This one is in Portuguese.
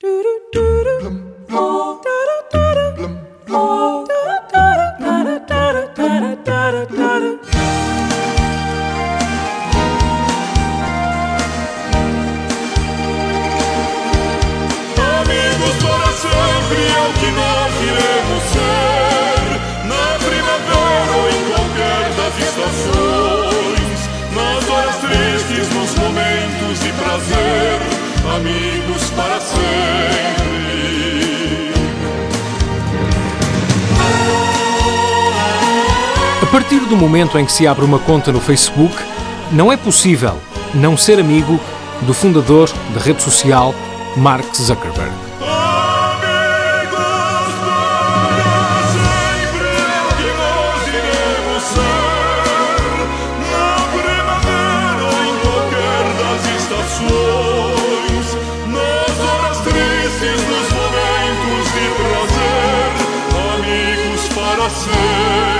Do do do do. Amigos para sempre A partir do momento em que se abre uma conta no Facebook, não é possível não ser amigo do fundador da rede social, Mark Zuckerberg. 心